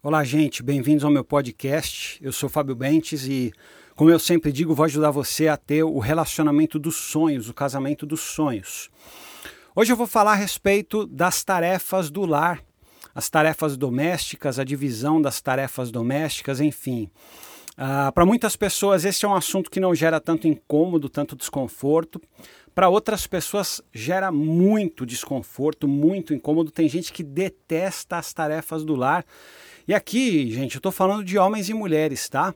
Olá, gente, bem-vindos ao meu podcast. Eu sou Fábio Bentes e, como eu sempre digo, vou ajudar você a ter o relacionamento dos sonhos, o casamento dos sonhos. Hoje eu vou falar a respeito das tarefas do lar, as tarefas domésticas, a divisão das tarefas domésticas, enfim. Uh, Para muitas pessoas, esse é um assunto que não gera tanto incômodo, tanto desconforto. Para outras pessoas, gera muito desconforto, muito incômodo. Tem gente que detesta as tarefas do lar e aqui, gente, eu estou falando de homens e mulheres, tá?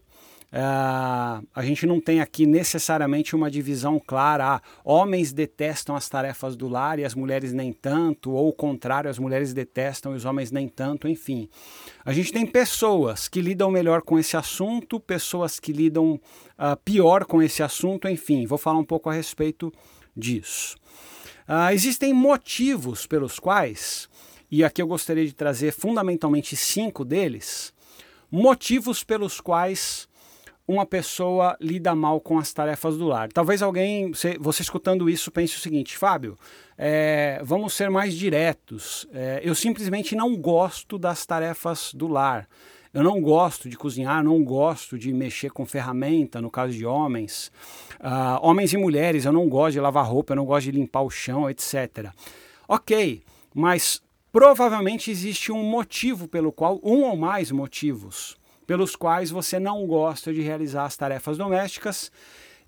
Uh, a gente não tem aqui necessariamente uma divisão clara. Ah, homens detestam as tarefas do lar e as mulheres nem tanto, ou o contrário, as mulheres detestam e os homens nem tanto, enfim. A gente tem pessoas que lidam melhor com esse assunto, pessoas que lidam uh, pior com esse assunto, enfim. Vou falar um pouco a respeito disso. Uh, existem motivos pelos quais e aqui eu gostaria de trazer fundamentalmente cinco deles, motivos pelos quais uma pessoa lida mal com as tarefas do lar. Talvez alguém, você, você escutando isso, pense o seguinte, Fábio, é, vamos ser mais diretos. É, eu simplesmente não gosto das tarefas do lar. Eu não gosto de cozinhar, não gosto de mexer com ferramenta, no caso de homens. Uh, homens e mulheres, eu não gosto de lavar roupa, eu não gosto de limpar o chão, etc. Ok, mas provavelmente existe um motivo pelo qual, um ou mais motivos, pelos quais você não gosta de realizar as tarefas domésticas.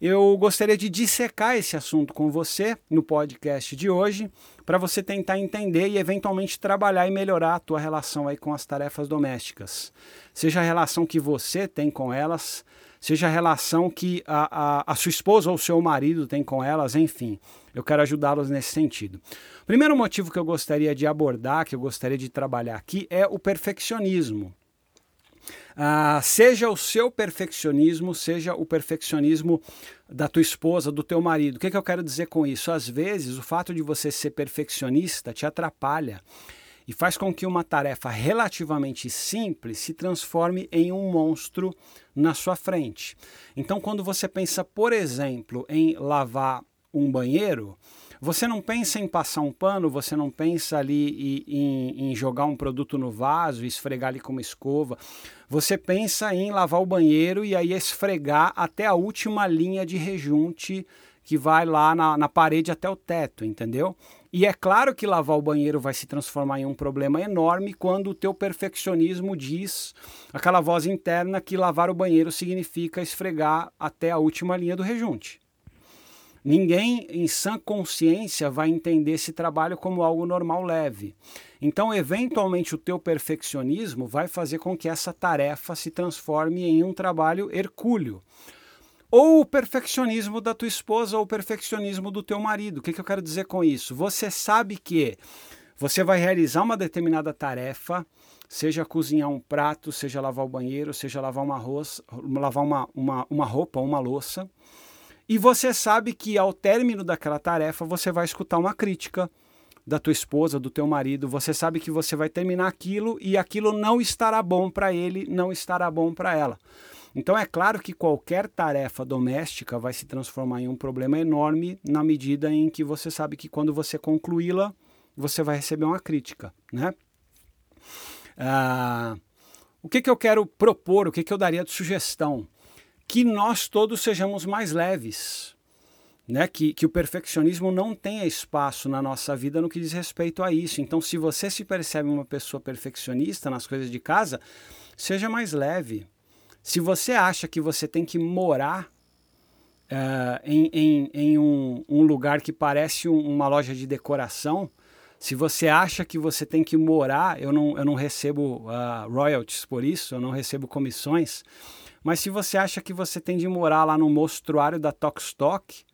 Eu gostaria de dissecar esse assunto com você no podcast de hoje, para você tentar entender e eventualmente trabalhar e melhorar a tua relação aí com as tarefas domésticas. Seja a relação que você tem com elas, seja a relação que a, a, a sua esposa ou seu marido tem com elas, enfim. Eu quero ajudá-los nesse sentido. O primeiro motivo que eu gostaria de abordar, que eu gostaria de trabalhar aqui, é o perfeccionismo. Ah, seja o seu perfeccionismo, seja o perfeccionismo da tua esposa, do teu marido. O que, que eu quero dizer com isso? Às vezes, o fato de você ser perfeccionista te atrapalha e faz com que uma tarefa relativamente simples se transforme em um monstro na sua frente. Então, quando você pensa, por exemplo, em lavar um banheiro, você não pensa em passar um pano, você não pensa ali em, em, jogar um produto no vaso, esfregar ali com uma escova. Você pensa em lavar o banheiro e aí esfregar até a última linha de rejunte que vai lá na, na parede até o teto, entendeu? E é claro que lavar o banheiro vai se transformar em um problema enorme quando o teu perfeccionismo diz, aquela voz interna, que lavar o banheiro significa esfregar até a última linha do rejunte. Ninguém em sã consciência vai entender esse trabalho como algo normal leve. Então, eventualmente, o teu perfeccionismo vai fazer com que essa tarefa se transforme em um trabalho hercúleo. Ou o perfeccionismo da tua esposa ou o perfeccionismo do teu marido. O que, que eu quero dizer com isso? Você sabe que você vai realizar uma determinada tarefa, seja cozinhar um prato, seja lavar o banheiro, seja lavar uma, arroz, lavar uma, uma, uma roupa, uma louça. E você sabe que ao término daquela tarefa você vai escutar uma crítica da tua esposa, do teu marido, você sabe que você vai terminar aquilo e aquilo não estará bom para ele, não estará bom para ela. Então é claro que qualquer tarefa doméstica vai se transformar em um problema enorme na medida em que você sabe que quando você concluí-la, você vai receber uma crítica, né? Ah, o que, que eu quero propor, o que, que eu daria de sugestão? que nós todos sejamos mais leves. Né, que, que o perfeccionismo não tenha espaço na nossa vida no que diz respeito a isso. Então, se você se percebe uma pessoa perfeccionista nas coisas de casa, seja mais leve. Se você acha que você tem que morar uh, em, em, em um, um, lugar que parece um, uma loja de decoração, se você acha que você tem que morar, eu não, eu não recebo uh, royalties por isso, eu não recebo comissões. Mas se você acha que você tem de morar lá no mostruário da Tokstok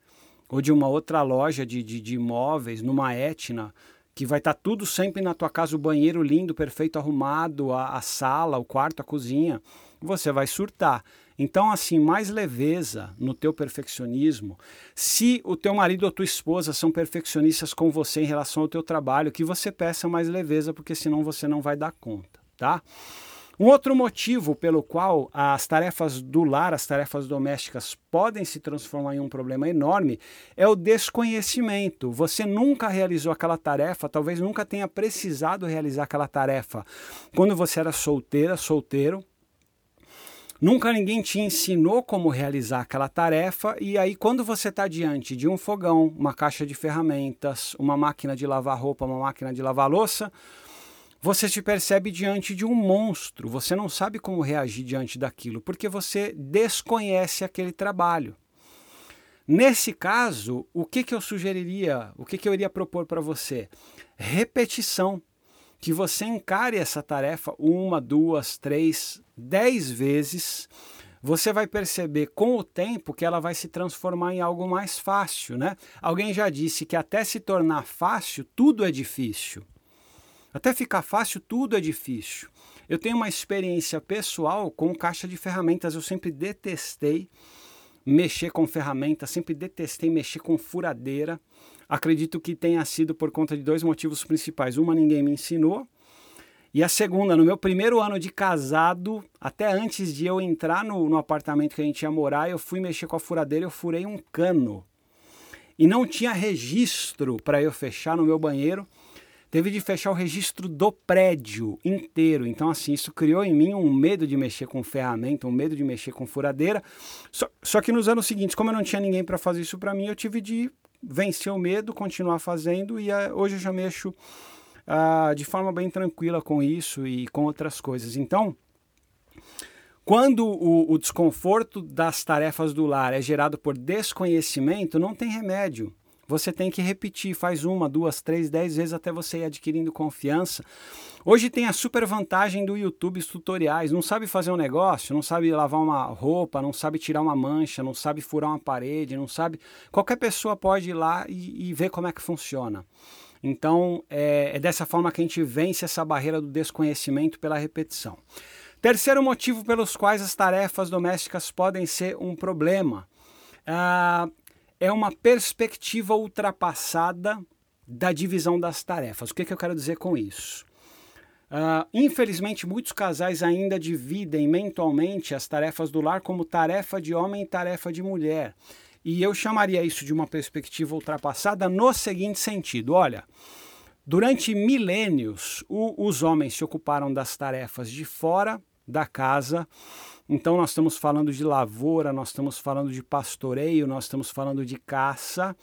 ou de uma outra loja de, de, de imóveis, numa Etna, que vai estar tá tudo sempre na tua casa, o banheiro lindo, perfeito arrumado, a, a sala, o quarto, a cozinha, você vai surtar. Então, assim, mais leveza no teu perfeccionismo. Se o teu marido ou tua esposa são perfeccionistas com você em relação ao teu trabalho, que você peça mais leveza, porque senão você não vai dar conta, tá? Um outro motivo pelo qual as tarefas do lar, as tarefas domésticas, podem se transformar em um problema enorme é o desconhecimento. Você nunca realizou aquela tarefa, talvez nunca tenha precisado realizar aquela tarefa quando você era solteira, solteiro. Nunca ninguém te ensinou como realizar aquela tarefa, e aí, quando você está diante de um fogão, uma caixa de ferramentas, uma máquina de lavar roupa, uma máquina de lavar louça, você se percebe diante de um monstro, você não sabe como reagir diante daquilo, porque você desconhece aquele trabalho. Nesse caso, o que, que eu sugeriria, o que, que eu iria propor para você? Repetição. Que você encare essa tarefa uma, duas, três, dez vezes. Você vai perceber com o tempo que ela vai se transformar em algo mais fácil, né? Alguém já disse que até se tornar fácil, tudo é difícil. Até ficar fácil, tudo é difícil. Eu tenho uma experiência pessoal com caixa de ferramentas. Eu sempre detestei mexer com ferramentas, sempre detestei mexer com furadeira. Acredito que tenha sido por conta de dois motivos principais. Uma, ninguém me ensinou. E a segunda, no meu primeiro ano de casado, até antes de eu entrar no, no apartamento que a gente ia morar, eu fui mexer com a furadeira, eu furei um cano. E não tinha registro para eu fechar no meu banheiro teve de fechar o registro do prédio inteiro. Então, assim, isso criou em mim um medo de mexer com ferramenta, um medo de mexer com furadeira. Só, só que nos anos seguintes, como eu não tinha ninguém para fazer isso para mim, eu tive de vencer o medo, continuar fazendo e uh, hoje eu já mexo uh, de forma bem tranquila com isso e com outras coisas. Então, quando o, o, desconforto das tarefas do lar é gerado por desconhecimento, não tem remédio. Você tem que repetir, faz uma, duas, três, dez vezes até você ir adquirindo confiança. Hoje tem a super vantagem do YouTube, os tutoriais. Não sabe fazer um negócio, não sabe lavar uma roupa, não sabe tirar uma mancha, não sabe furar uma parede, não sabe. Qualquer pessoa pode ir lá e, e ver como é que funciona. Então é, é dessa forma que a gente vence essa barreira do desconhecimento pela repetição. Terceiro motivo pelos quais as tarefas domésticas podem ser um problema. Uh, é uma perspectiva ultrapassada da divisão das tarefas. O que, que eu quero dizer com isso? Uh, infelizmente, muitos casais ainda dividem mentalmente as tarefas do lar como tarefa de homem e tarefa de mulher. E eu chamaria isso de uma perspectiva ultrapassada no seguinte sentido: olha, durante milênios, o, os homens se ocuparam das tarefas de fora da casa então, nós estamos falando de lavoura, nós estamos falando de pastoreio, nós estamos falando de caça.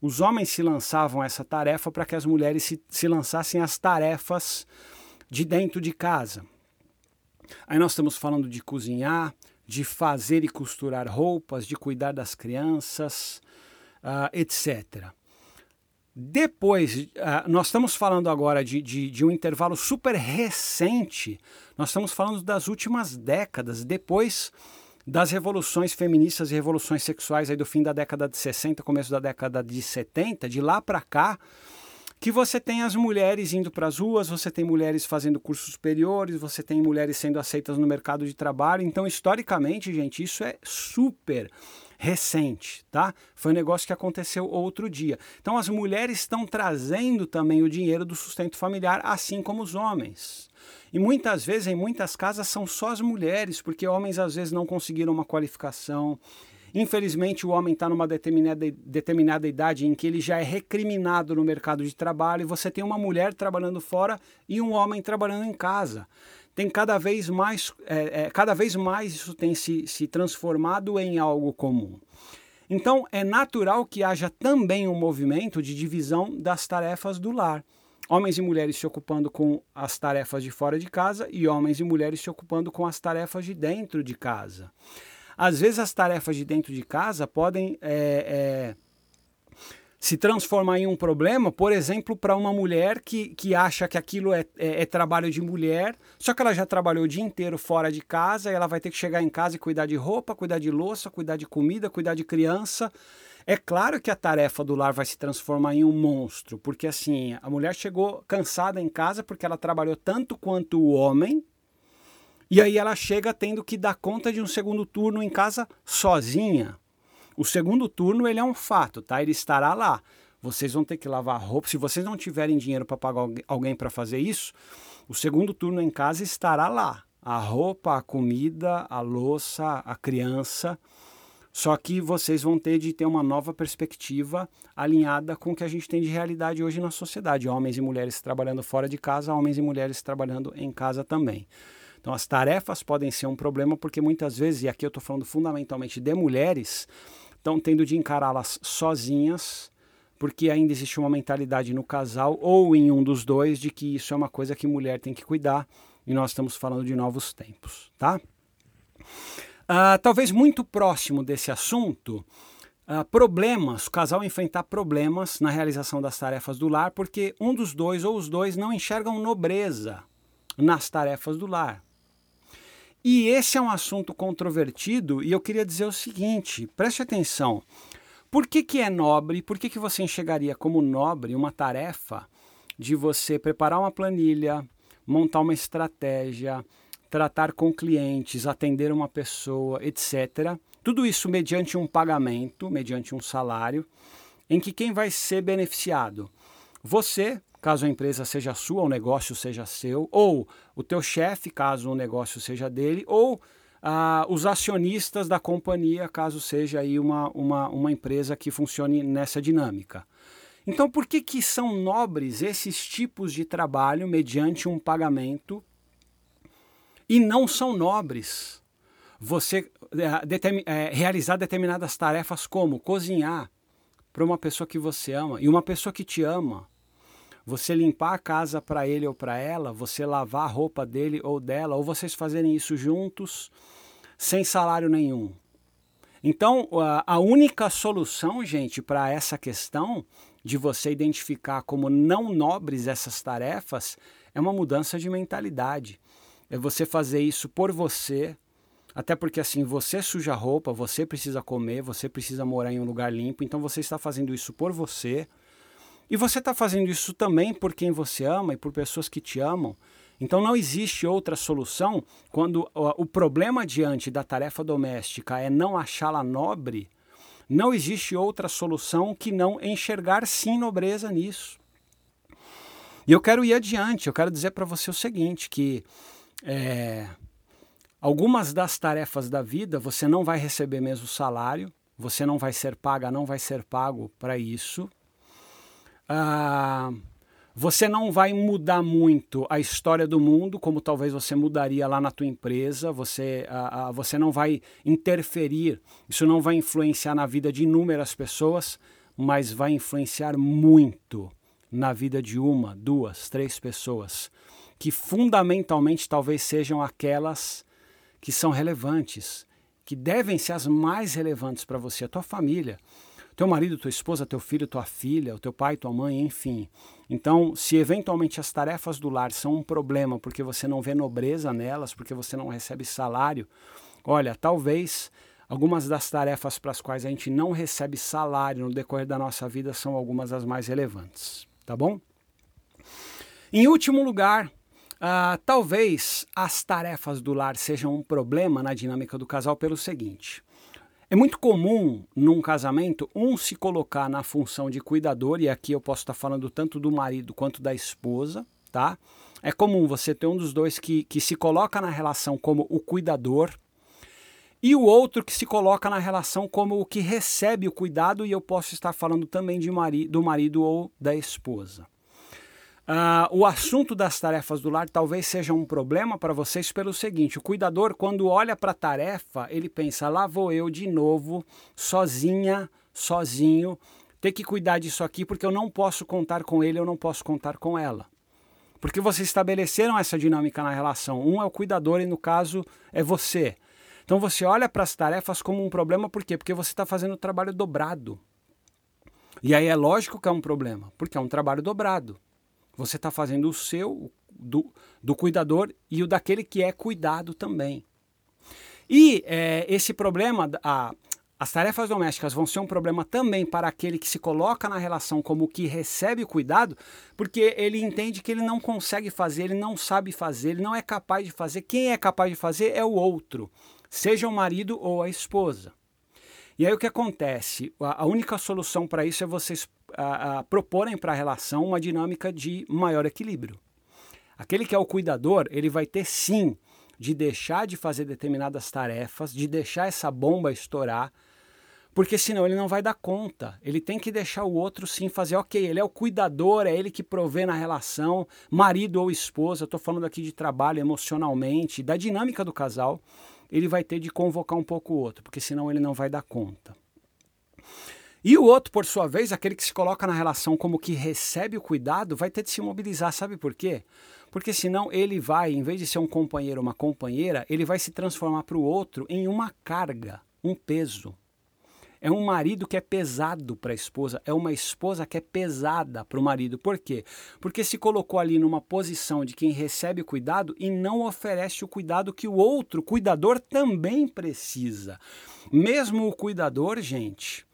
Os homens se lançavam essa tarefa para que as mulheres se, se lançassem as tarefas de dentro de casa. Aí nós estamos falando de cozinhar, de fazer e costurar roupas, de cuidar das crianças, uh, etc. Depois, uh, nós estamos falando agora de, de, de, um intervalo super recente, nós estamos falando das últimas décadas, depois das revoluções feministas e revoluções sexuais aí do fim da década de 60, começo da década de 70, de lá para cá, que você tem as mulheres indo para as ruas, você tem mulheres fazendo cursos superiores, você tem mulheres sendo aceitas no mercado de trabalho. Então, historicamente, gente, isso é super recente, tá? Foi um negócio que aconteceu outro dia. Então as mulheres estão trazendo também o dinheiro do sustento familiar, assim como os homens. E muitas vezes, em muitas casas, são só as mulheres, porque homens às vezes não conseguiram uma qualificação. Infelizmente, o homem está numa determinada, determinada idade em que ele já é recriminado no mercado de trabalho e você tem uma mulher trabalhando fora e um homem trabalhando em casa tem cada vez mais, é, é, cada vez mais isso tem se, se transformado em algo comum. Então, é natural que haja também um movimento de divisão das tarefas do lar. Homens e mulheres se ocupando com as tarefas de fora de casa e homens e mulheres se ocupando com as tarefas de dentro de casa. Às vezes, as tarefas de dentro de casa podem é, é se transformar em um problema, por exemplo, para uma mulher que, que acha que aquilo é, é, é, trabalho de mulher, só que ela já trabalhou o dia inteiro fora de casa e ela vai ter que chegar em casa e cuidar de roupa, cuidar de louça, cuidar de comida, cuidar de criança. É claro que a tarefa do lar vai se transformar em um monstro, porque assim, a mulher chegou cansada em casa porque ela trabalhou tanto quanto o homem, e aí ela chega tendo que dar conta de um segundo turno em casa sozinha. O segundo turno ele é um fato, tá? Ele estará lá. Vocês vão ter que lavar roupa. Se vocês não tiverem dinheiro para pagar alguém para fazer isso, o segundo turno em casa estará lá. a roupa, a comida, a louça, a criança. Só que vocês vão ter de ter uma nova perspectiva alinhada com o que a gente tem de realidade hoje na sociedade. Homens e mulheres trabalhando fora de casa, homens e mulheres trabalhando em casa também. Então, as tarefas podem ser um problema porque muitas vezes, e aqui eu estou falando fundamentalmente de mulheres, estão tendo de encará-las sozinhas, porque ainda existe uma mentalidade no casal ou em um dos dois de que isso é uma coisa que mulher tem que cuidar, e nós estamos falando de novos tempos, tá? Uh, talvez muito próximo desse assunto, uh, problemas, o casal enfrentar problemas na realização das tarefas do lar, porque um dos dois ou os dois não enxergam nobreza nas tarefas do lar. E esse é um assunto controvertido e eu queria dizer o seguinte: preste atenção. Por que, que é nobre? Por que, que você enxergaria como nobre uma tarefa de você preparar uma planilha, montar uma estratégia, tratar com clientes, atender uma pessoa, etc. Tudo isso mediante um pagamento, mediante um salário, em que quem vai ser beneficiado? Você, caso a empresa seja sua, o negócio seja seu, ou o teu chefe, caso o negócio seja dele, ou ah, os acionistas da companhia, caso seja aí uma, uma, uma empresa que funcione nessa dinâmica. Então, por que, que são nobres esses tipos de trabalho mediante um pagamento e não são nobres você é, é, realizar determinadas tarefas como cozinhar para uma pessoa que você ama e uma pessoa que te ama. Você limpar a casa para ele ou para ela, você lavar a roupa dele ou dela, ou vocês fazerem isso juntos sem salário nenhum. Então, a única solução, gente, para essa questão de você identificar como não nobres essas tarefas é uma mudança de mentalidade é você fazer isso por você, até porque assim, você suja roupa, você precisa comer, você precisa morar em um lugar limpo, então você está fazendo isso por você. E você está fazendo isso também por quem você ama e por pessoas que te amam. Então não existe outra solução quando o problema diante da tarefa doméstica é não achá-la nobre. Não existe outra solução que não enxergar sim nobreza nisso. E eu quero ir adiante, eu quero dizer para você o seguinte, que é, algumas das tarefas da vida você não vai receber mesmo salário, você não vai ser paga, não vai ser pago para isso. Ah, você não vai mudar muito a história do mundo, como talvez você mudaria lá na tua empresa. Você, ah, ah, você não vai interferir, isso não vai influenciar na vida de inúmeras pessoas, mas vai influenciar muito na vida de uma, duas, três pessoas que fundamentalmente talvez sejam aquelas que são relevantes, que devem ser as mais relevantes para você, a tua família, teu marido, tua esposa, teu filho, tua filha, o teu pai, tua mãe, enfim. Então, se eventualmente as tarefas do lar são um problema porque você não vê nobreza nelas, porque você não recebe salário, olha, talvez algumas das tarefas para as quais a gente não recebe salário no decorrer da nossa vida são algumas das mais relevantes, tá bom? Em último lugar, Uh, talvez as tarefas do lar sejam um problema na dinâmica do casal pelo seguinte. É muito comum num casamento um se colocar na função de cuidador, e aqui eu posso estar falando tanto do marido quanto da esposa, tá? É comum você ter um dos dois que, que se coloca na relação como o cuidador e o outro que se coloca na relação como o que recebe o cuidado, e eu posso estar falando também de mari do marido ou da esposa. Uh, o assunto das tarefas do lar talvez seja um problema para vocês pelo seguinte: o cuidador, quando olha para a tarefa, ele pensa, lá vou eu de novo, sozinha, sozinho, ter que cuidar disso aqui porque eu não posso contar com ele, eu não posso contar com ela. Porque vocês estabeleceram essa dinâmica na relação. Um é o cuidador e, no caso, é você. Então você olha para as tarefas como um problema, por quê? Porque você está fazendo o trabalho dobrado. E aí é lógico que é um problema, porque é um trabalho dobrado. Você está fazendo o seu, do, do cuidador e o daquele que é cuidado também. E é, esse problema, a, as tarefas domésticas vão ser um problema também para aquele que se coloca na relação como que recebe o cuidado, porque ele entende que ele não consegue fazer, ele não sabe fazer, ele não é capaz de fazer. Quem é capaz de fazer é o outro, seja o marido ou a esposa. E aí o que acontece? A, única solução para isso é vocês a, a, proporem para a relação uma dinâmica de maior equilíbrio. Aquele que é o cuidador, ele vai ter sim de deixar de fazer determinadas tarefas, de deixar essa bomba estourar, porque senão ele não vai dar conta. Ele tem que deixar o outro sim fazer, ok, ele é o cuidador, é ele que provê na relação, marido ou esposa, estou falando aqui de trabalho emocionalmente, da dinâmica do casal, ele vai ter de convocar um pouco o outro, porque senão ele não vai dar conta. E o outro, por sua vez, aquele que se coloca na relação como que recebe o cuidado, vai ter de se mobilizar, sabe por quê? Porque senão ele vai, em vez de ser um companheiro ou uma companheira, ele vai se transformar para o outro em uma carga, um peso. É um marido que é pesado para a esposa, é uma esposa que é pesada para o marido. Por quê? Porque se colocou ali numa posição de quem recebe cuidado e não oferece o cuidado que o outro cuidador também precisa. Mesmo o cuidador, gente,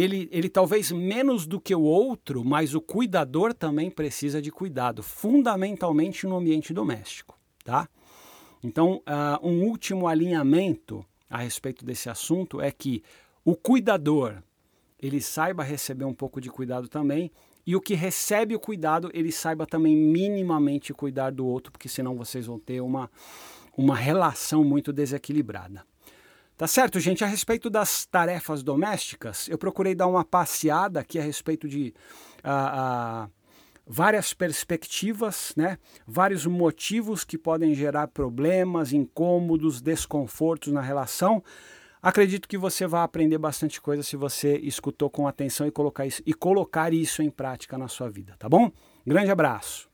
ele, ele talvez menos do que o outro, mas o cuidador também precisa de cuidado, fundamentalmente no ambiente doméstico, tá? Então, uh, um último alinhamento a respeito desse assunto é que o cuidador ele saiba receber um pouco de cuidado também e o que recebe o cuidado ele saiba também minimamente cuidar do outro, porque senão vocês vão ter uma, uma relação muito desequilibrada. Tá certo, gente? A respeito das tarefas domésticas, eu procurei dar uma passeada aqui a respeito de uh, uh, várias perspectivas, né? vários motivos que podem gerar problemas, incômodos, desconfortos na relação. Acredito que você vai aprender bastante coisa se você escutou com atenção e colocar isso, e colocar isso em prática na sua vida, tá bom? Grande abraço.